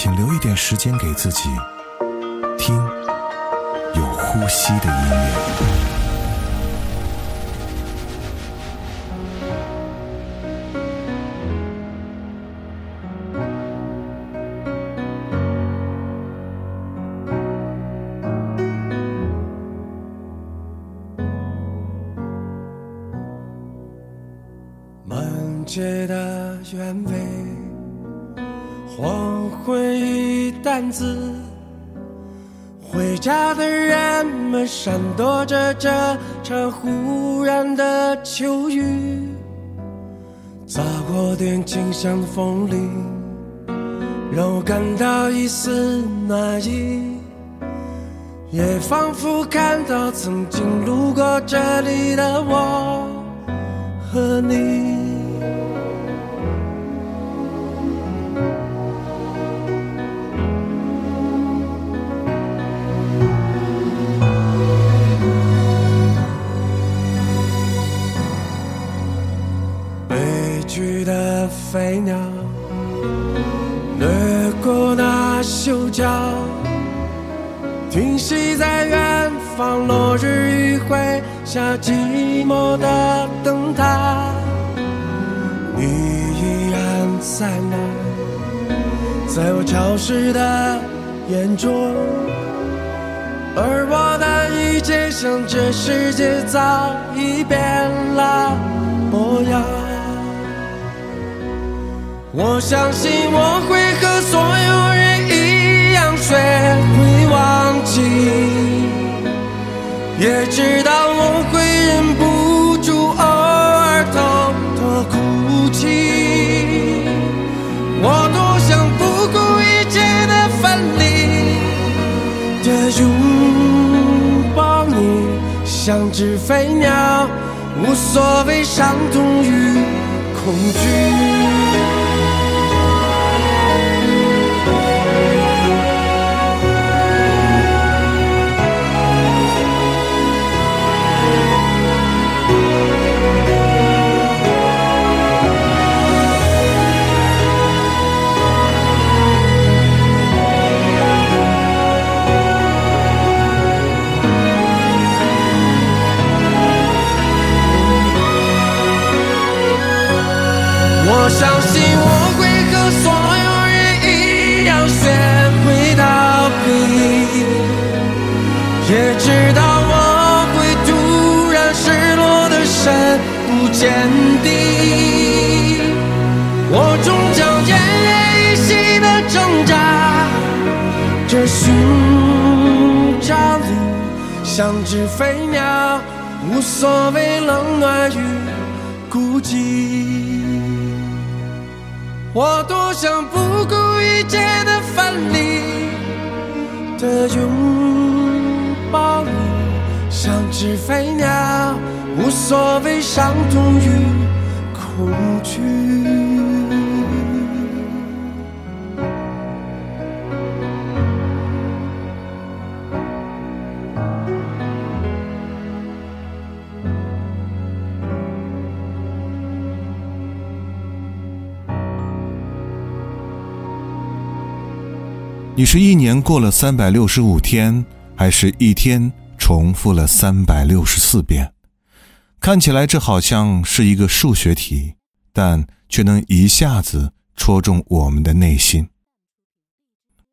请留一点时间给自己，听有呼吸的音乐。有点清香的风铃，让我感到一丝暖意。也仿佛看到曾经路过这里的我和你。飞鸟掠过那修脚。停息在远方，落日余晖下，寂寞的灯塔。你依然在那，在我潮湿的眼中，而我的一切像这世界早已变了模样。我相信我会和所有人一样学会忘记，也知道我会忍不住偶尔偷偷哭泣。我多想不顾一切的分离的拥抱你，像只飞鸟，无所谓伤痛与恐惧。相信我会和所有人一样学会逃避，也知道我会突然失落的深不见底。我终将奄奄一息的挣扎，这寻找你，像只飞鸟，无所谓冷暖与孤寂。我多想不顾一切的分离的拥抱你，像只飞鸟，无所谓伤痛与恐惧。你是一年过了三百六十五天，还是一天重复了三百六十四遍？看起来这好像是一个数学题，但却能一下子戳中我们的内心。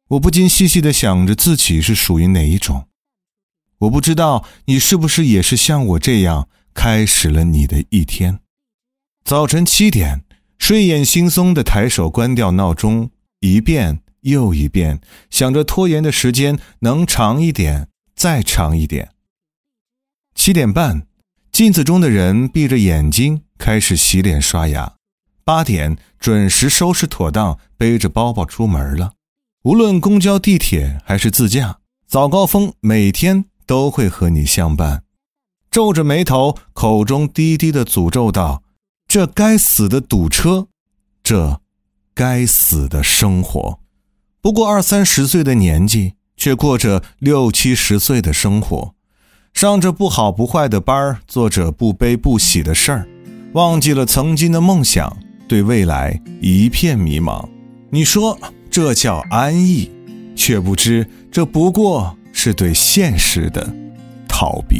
我不禁细细的想着自己是属于哪一种。我不知道你是不是也是像我这样开始了你的一天。早晨七点，睡眼惺忪的抬手关掉闹钟，一遍。又一遍想着拖延的时间能长一点，再长一点。七点半，镜子中的人闭着眼睛开始洗脸刷牙。八点准时收拾妥当，背着包包出门了。无论公交、地铁还是自驾，早高峰每天都会和你相伴。皱着眉头，口中低低的诅咒道：“这该死的堵车，这该死的生活。”不过二三十岁的年纪，却过着六七十岁的生活，上着不好不坏的班儿，做着不悲不喜的事儿，忘记了曾经的梦想，对未来一片迷茫。你说？这叫安逸，却不知这不过是对现实的逃避。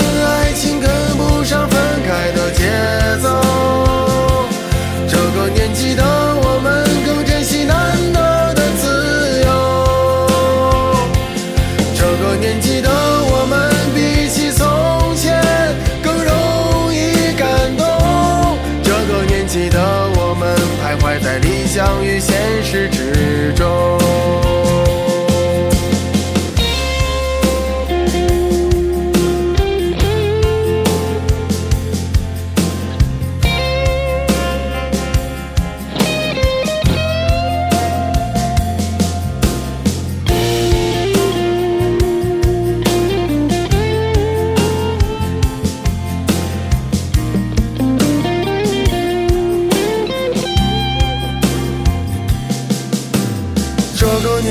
节奏这个年纪的我们更珍惜难得的自由。这个年纪的我们比起从前更容易感动。这个年纪的我们徘徊在理想与现实之中。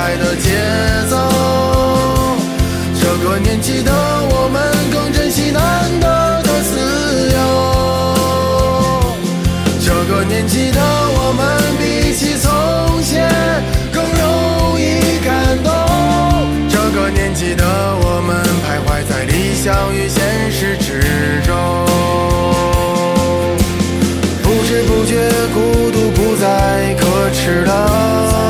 爱的节奏。这个年纪的我们更珍惜难得的自由。这个年纪的我们比起从前更容易感动。这个年纪的我们徘徊在理想与现实之中。不知不觉，孤独不再可耻了。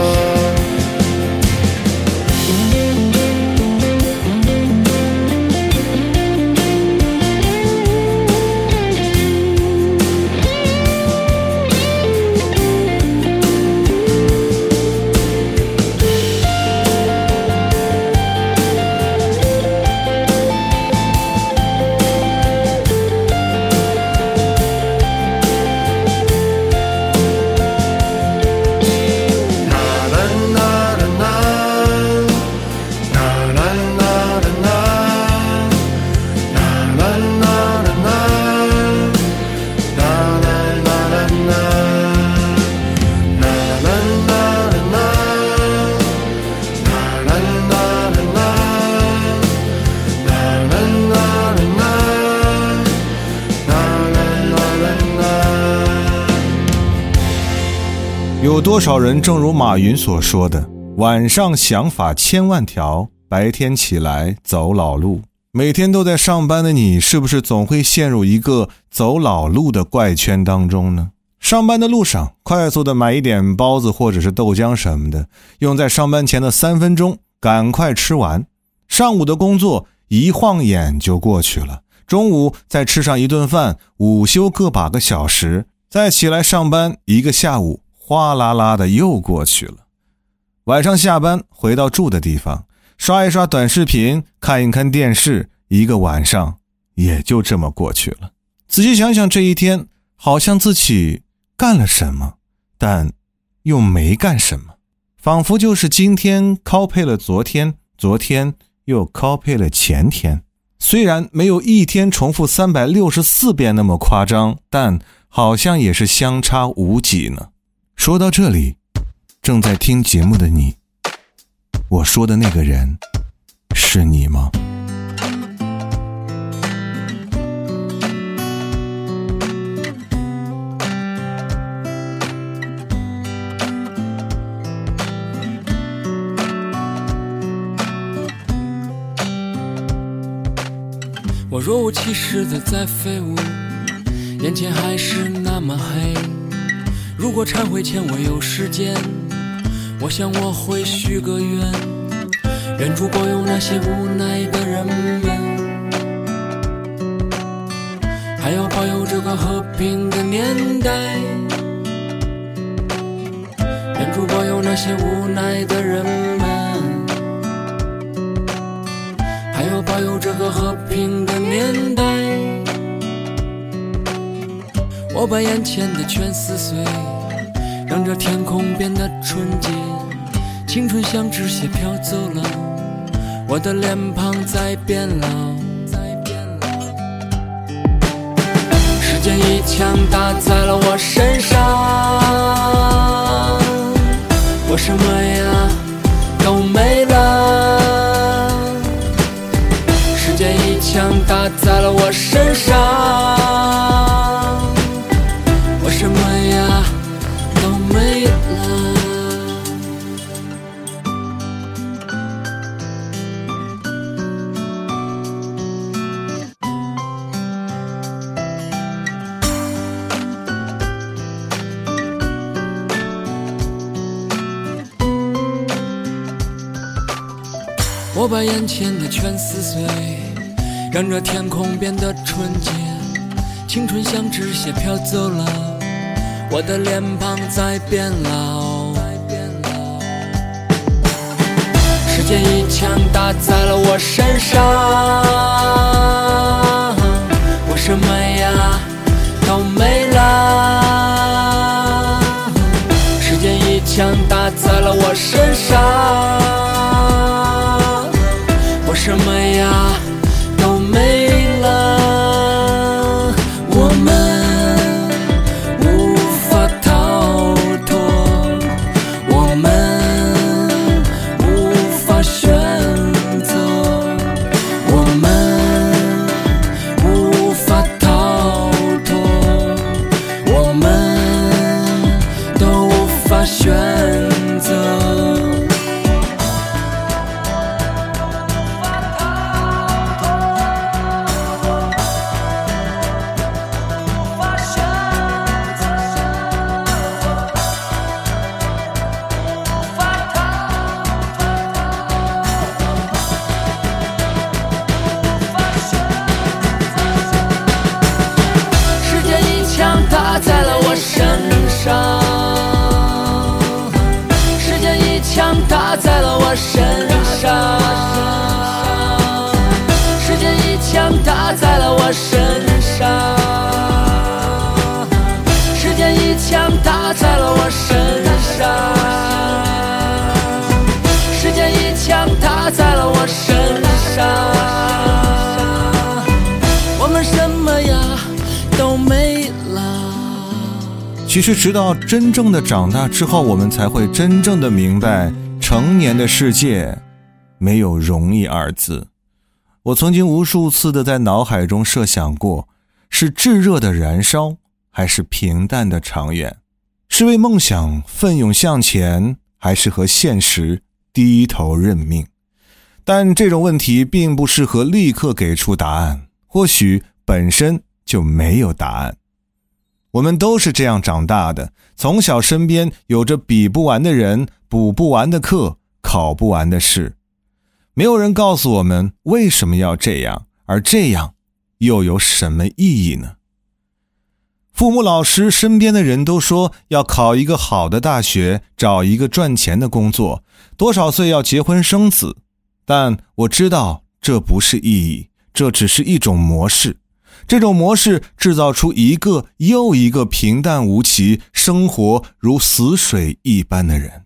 少人正如马云所说的：“晚上想法千万条，白天起来走老路。”每天都在上班的你，是不是总会陷入一个走老路的怪圈当中呢？上班的路上，快速的买一点包子或者是豆浆什么的，用在上班前的三分钟，赶快吃完。上午的工作一晃眼就过去了，中午再吃上一顿饭，午休个把个小时，再起来上班，一个下午。哗啦啦的又过去了，晚上下班回到住的地方，刷一刷短视频，看一看电视，一个晚上也就这么过去了。仔细想想，这一天好像自己干了什么，但又没干什么，仿佛就是今天 copy 了昨天，昨天又 copy 了前天。虽然没有一天重复三百六十四遍那么夸张，但好像也是相差无几呢。说到这里，正在听节目的你，我说的那个人是你吗？我若无其事的在飞舞，眼前还是那么黑。如果忏悔前我有时间，我想我会许个愿，愿主保佑那些无奈的人们，还要保佑这个和平的年代。愿主保佑那些无奈的人们，还要保佑这个和平的年代。我把眼前的全撕碎。让这天空变得纯洁，青春像纸屑飘走了，我的脸庞在变老。时间一枪打在了我身上，我什么呀都没了。时间一枪打在了我身上。我把眼前的全撕碎，让这天空变得纯洁。青春像纸屑飘走了，我的脸庞在变老。时间一枪打在了我身上，我什么呀都没了。时间一枪打在了我身上。其实，直到真正的长大之后，我们才会真正的明白，成年的世界没有容易二字。我曾经无数次的在脑海中设想过，是炙热的燃烧，还是平淡的长远？是为梦想奋勇向前，还是和现实低头认命？但这种问题并不适合立刻给出答案，或许本身就没有答案。我们都是这样长大的，从小身边有着比不完的人、补不完的课、考不完的试，没有人告诉我们为什么要这样，而这样又有什么意义呢？父母、老师、身边的人都说要考一个好的大学，找一个赚钱的工作，多少岁要结婚生子，但我知道这不是意义，这只是一种模式。这种模式制造出一个又一个平淡无奇、生活如死水一般的人。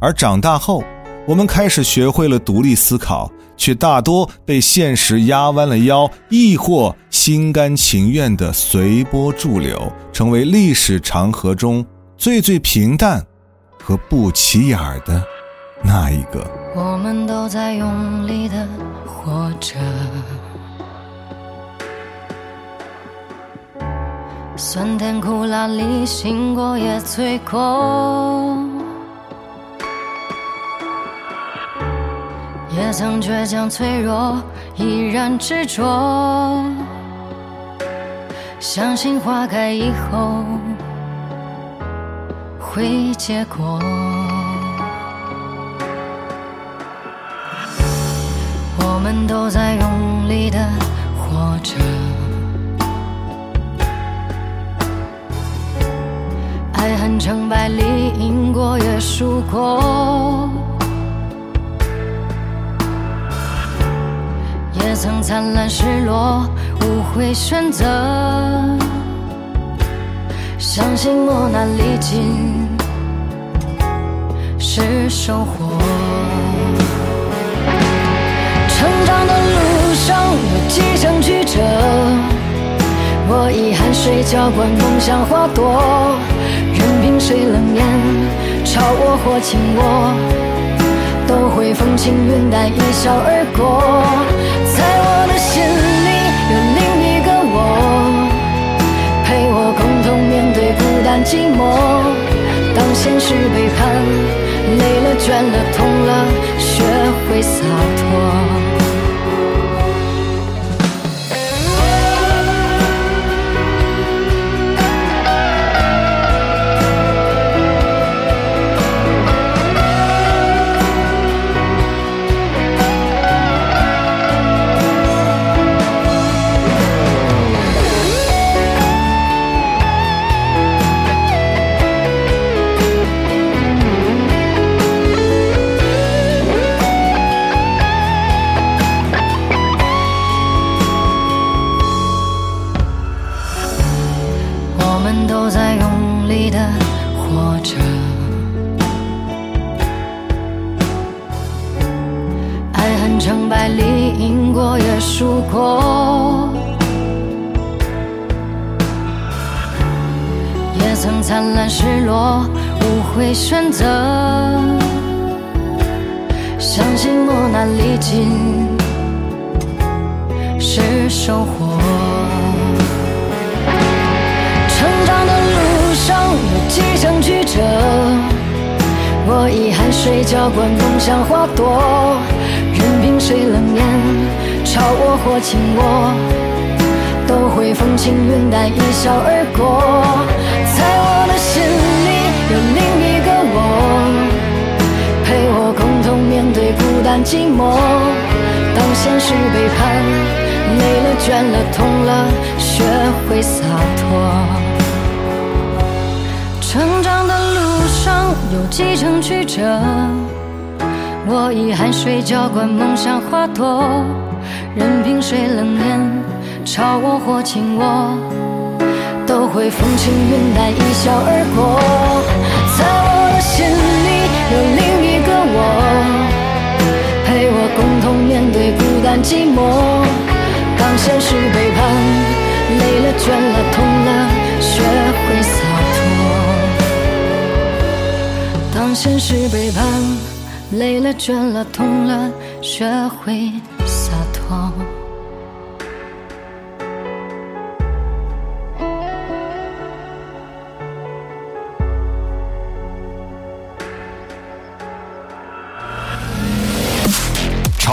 而长大后，我们开始学会了独立思考，却大多被现实压弯了腰，亦或心甘情愿的随波逐流，成为历史长河中最最平淡和不起眼的那一个。我们都在用力的活着。酸甜苦辣里，醒过也醉过，也曾倔强脆弱，依然执着，相信花开以后会结果。我们都在用力的活着。成败里，赢过也输过，也曾灿烂失落，无悔选择。相信磨难历尽是收获。成长的路上有几程曲折，我以汗水浇灌梦想花朵。任凭谁冷眼嘲我或轻我，都会风轻云淡一笑而过。在我的心里有另一个我，陪我共同面对孤单寂寞。当现实背叛，累了倦了痛了，学会洒脱。过。在我的心里有另一个我，陪我共同。面对孤单寂寞，当现实背叛，累了倦了痛了，学会洒脱。成长的路上有几程曲折，我以汗水浇灌梦想花朵，任凭谁冷眼嘲我或轻我，都会风轻云淡一笑而过。在我的心里有另一个我。陪我共同面对孤单寂寞。当现实背叛，累了倦了痛了，学会洒脱。当现实背叛，累了倦了痛了，学会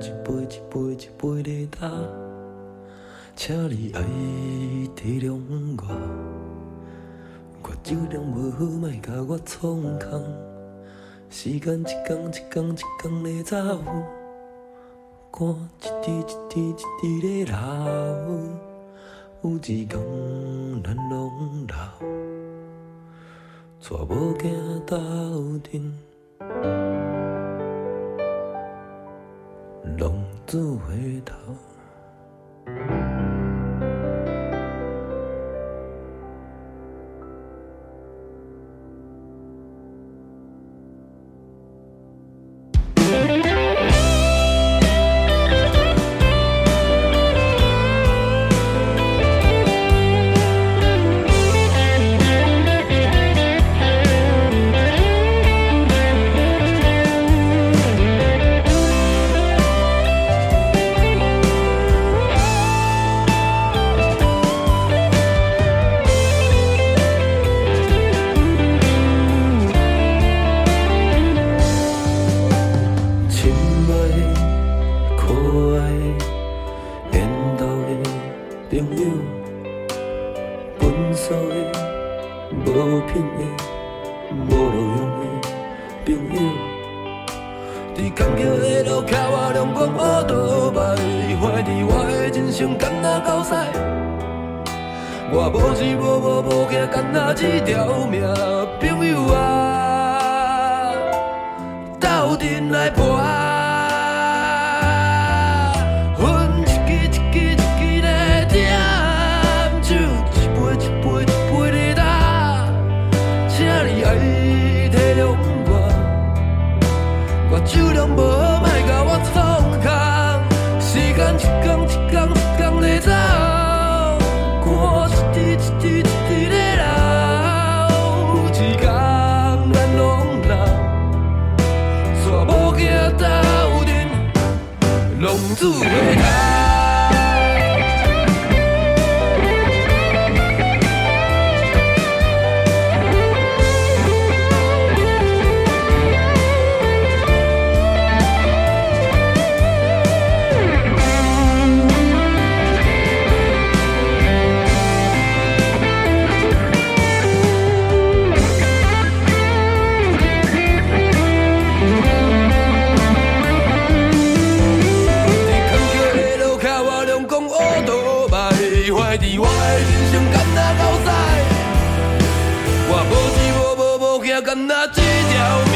一杯一杯一杯在打，请你爱体谅我，我酒量无好，莫甲我创空。时间一天一天一天在走，汗一滴一滴一滴在流，有一天咱拢老。带某囝斗阵，浪子回头。浪子无无惊，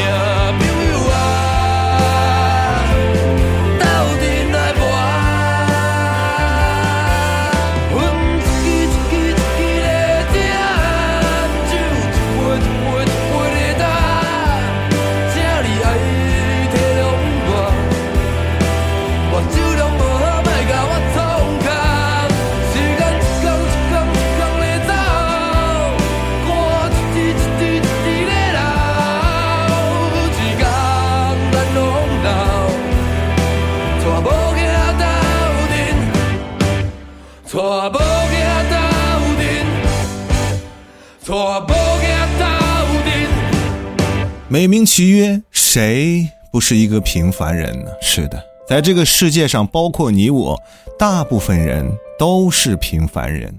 美名其曰，谁不是一个平凡人呢？是的，在这个世界上，包括你我，大部分人都是平凡人。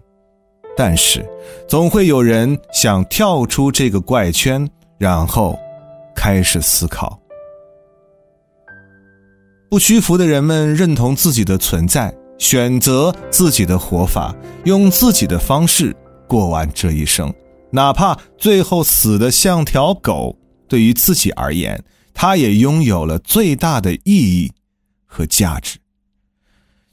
但是，总会有人想跳出这个怪圈，然后开始思考。不屈服的人们认同自己的存在，选择自己的活法，用自己的方式过完这一生，哪怕最后死的像条狗。对于自己而言，它也拥有了最大的意义和价值。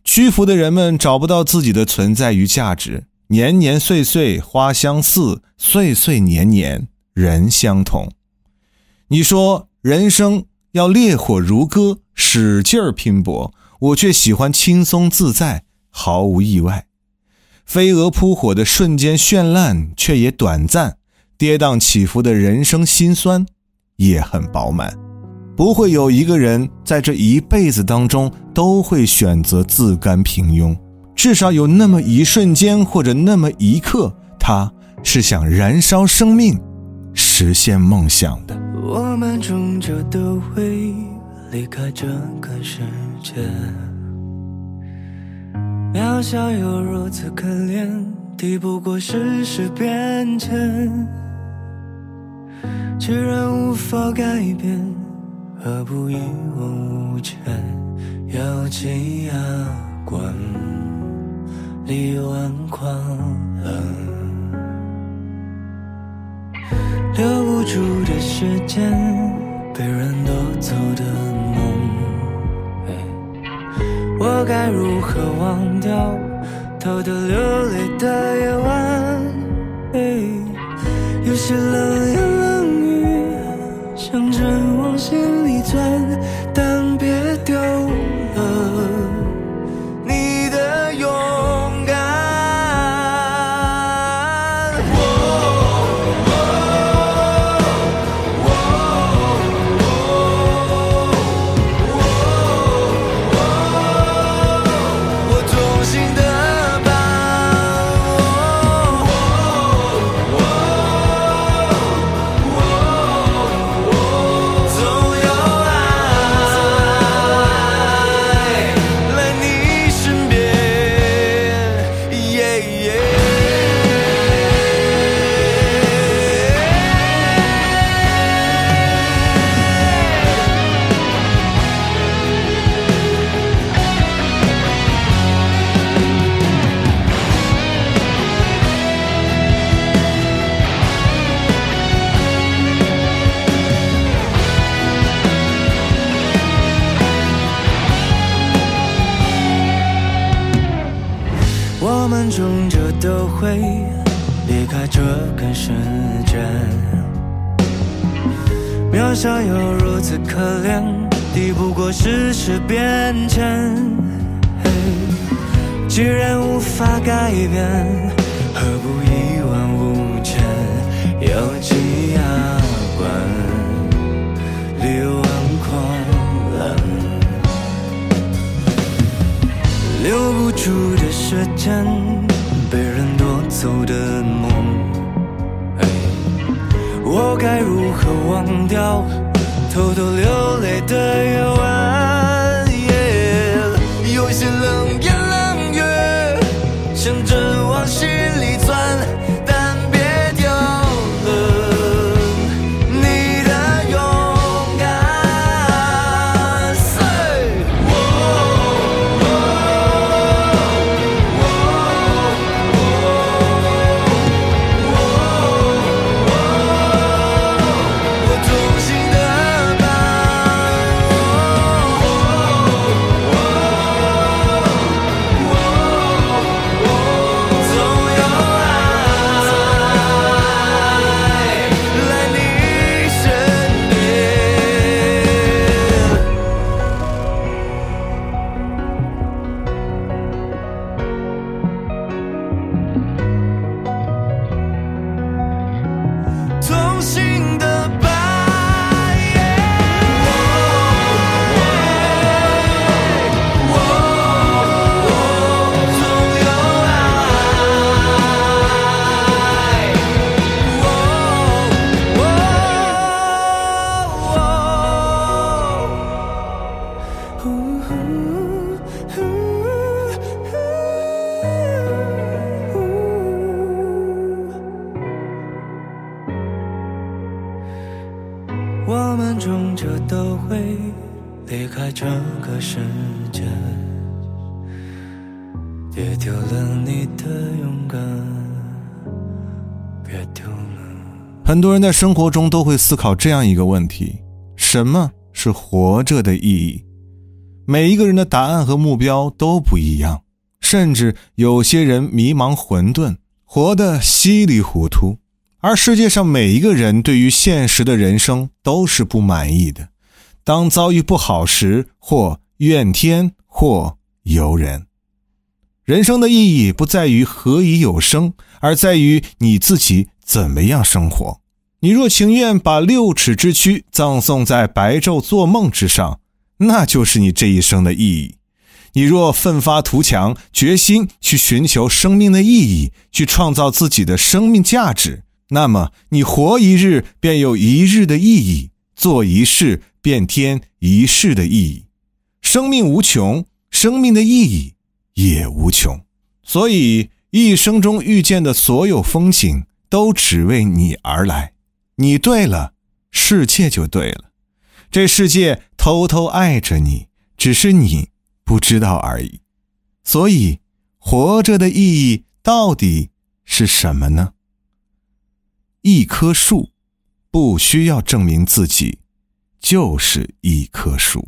屈服的人们找不到自己的存在与价值，年年岁岁花相似，岁岁年年人相同。你说人生要烈火如歌，使劲儿拼搏，我却喜欢轻松自在，毫无意外。飞蛾扑火的瞬间绚烂，却也短暂；跌宕起伏的人生辛酸，也很饱满。不会有一个人在这一辈子当中都会选择自甘平庸，至少有那么一瞬间或者那么一刻，他是想燃烧生命，实现梦想的。我们终究都会离开这个世界，渺小又如此可怜，敌不过世事变迁，既然无法改变，何不一往无前？咬紧牙关，力挽狂澜。留不住的时间，被人夺走的梦，我该如何忘掉偷偷流泪的夜晚？有些冷眼想着往心里钻，但别丢留不住的时间，被人夺走的梦，哎，我该如何忘掉偷偷流泪的夜晚？很多人在生活中都会思考这样一个问题：什么是活着的意义？每一个人的答案和目标都不一样，甚至有些人迷茫混沌，活得稀里糊涂。而世界上每一个人对于现实的人生都是不满意的。当遭遇不好时，或怨天，或尤人。人生的意义不在于何以有生，而在于你自己怎么样生活。你若情愿把六尺之躯葬送在白昼做梦之上，那就是你这一生的意义。你若奋发图强，决心去寻求生命的意义，去创造自己的生命价值，那么你活一日便有一日的意义，做一世便添一世的意义。生命无穷，生命的意义也无穷。所以，一生中遇见的所有风景，都只为你而来。你对了，世界就对了。这世界偷偷爱着你，只是你不知道而已。所以，活着的意义到底是什么呢？一棵树，不需要证明自己，就是一棵树。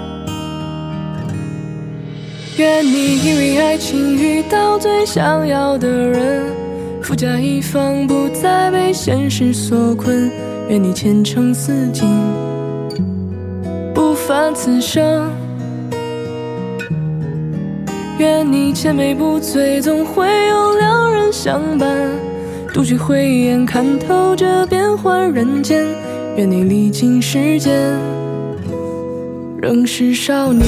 愿你因为爱情遇到最想要的人，富甲一方，不再被现实所困。愿你前程似锦，不凡此生。愿你千杯不醉，总会有良人相伴。独具慧眼，看透这变幻人间。愿你历经时间，仍是少年。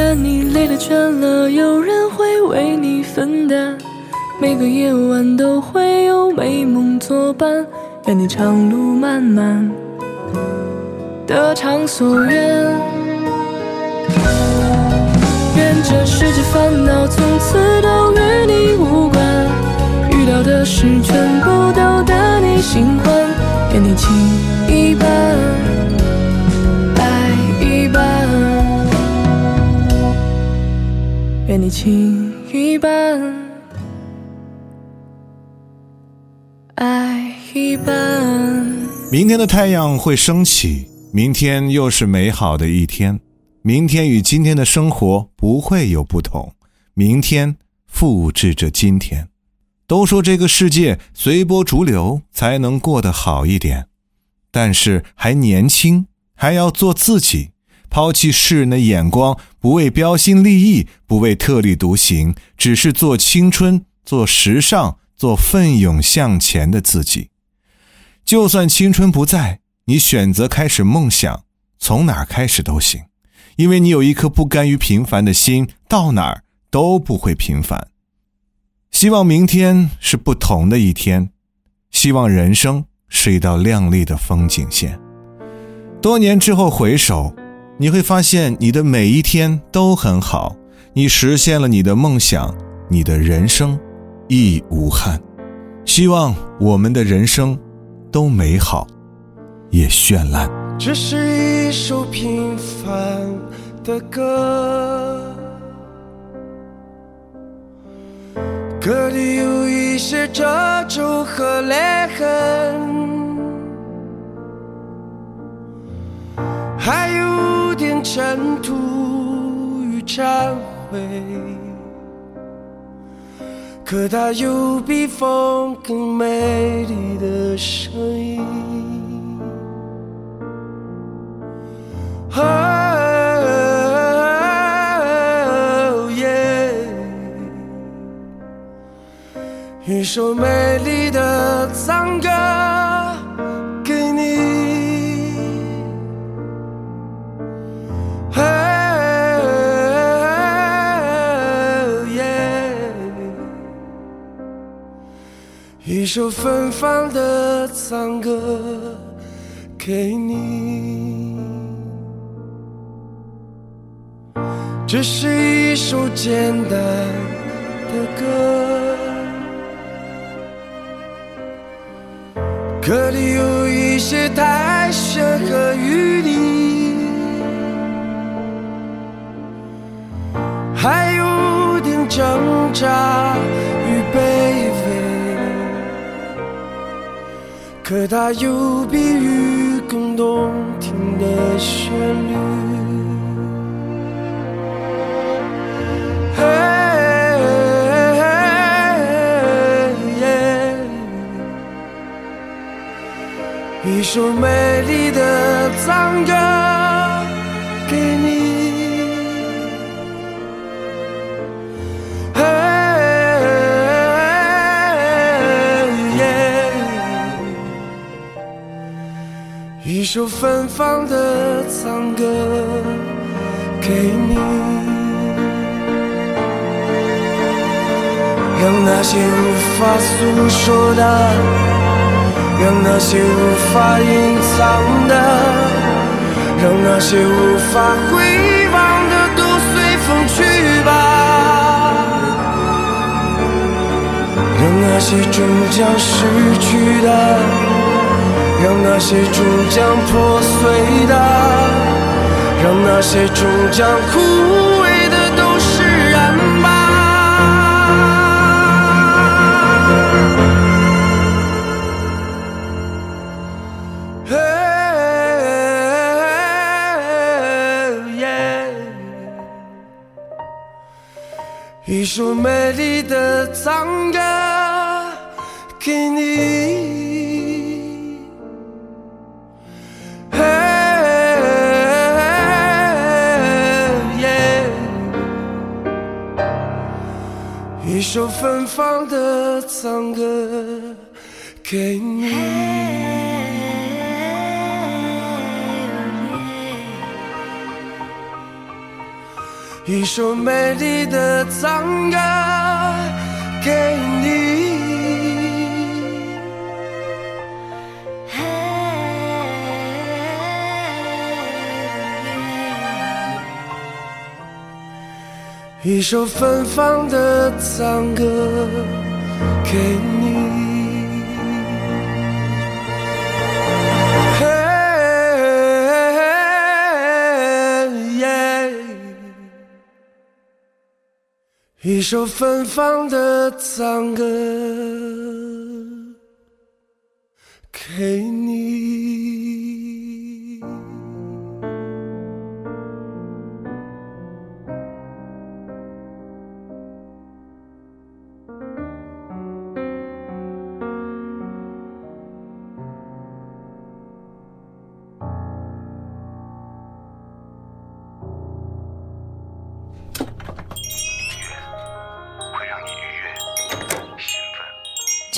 愿你累了倦了，有人会为你分担。每个夜晚都会有美梦作伴。愿你长路漫漫，得偿所愿。愿这世界烦恼从此都与你无关，遇到的事全部都得你心欢。愿你情一半，愿你情一半，爱一半。明天的太阳会升起，明天又是美好的一天。明天与今天的生活不会有不同，明天复制着今天。都说这个世界随波逐流才能过得好一点，但是还年轻，还要做自己，抛弃世人的眼光，不为标新立异，不为特立独行，只是做青春，做时尚，做奋勇向前的自己。就算青春不在，你选择开始梦想，从哪儿开始都行，因为你有一颗不甘于平凡的心，到哪儿都不会平凡。希望明天是不同的一天，希望人生是一道亮丽的风景线。多年之后回首，你会发现你的每一天都很好，你实现了你的梦想，你的人生亦无憾。希望我们的人生都美好，也绚烂。这是一首平凡的歌，歌里有一些褶皱和裂痕，还有尘土与忏悔。可它有比风更美丽的声音。哦耶！一首美丽的赞歌一首芬芳的赞歌给你。这是一首简单的歌，歌里有一些苔藓和雨滴，还有点挣扎与卑可它有比雨更动听的旋律。一首美丽的赞歌一首芬芳的赞歌给你。让那些无法诉说的，让那些无法隐藏的，让那些无法回望的都随风去吧。让那些终将失去的，让那些终将破碎的，让那些终将枯萎的都释然吧。一首美丽的赞歌一首芬芳的赞歌给你。一首美丽的赞歌给你。一首芬芳的赞歌给你。一首芬芳的赞歌给你。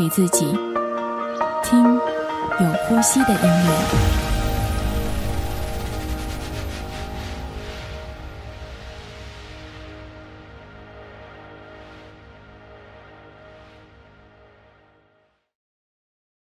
给自己，听有呼吸的音乐。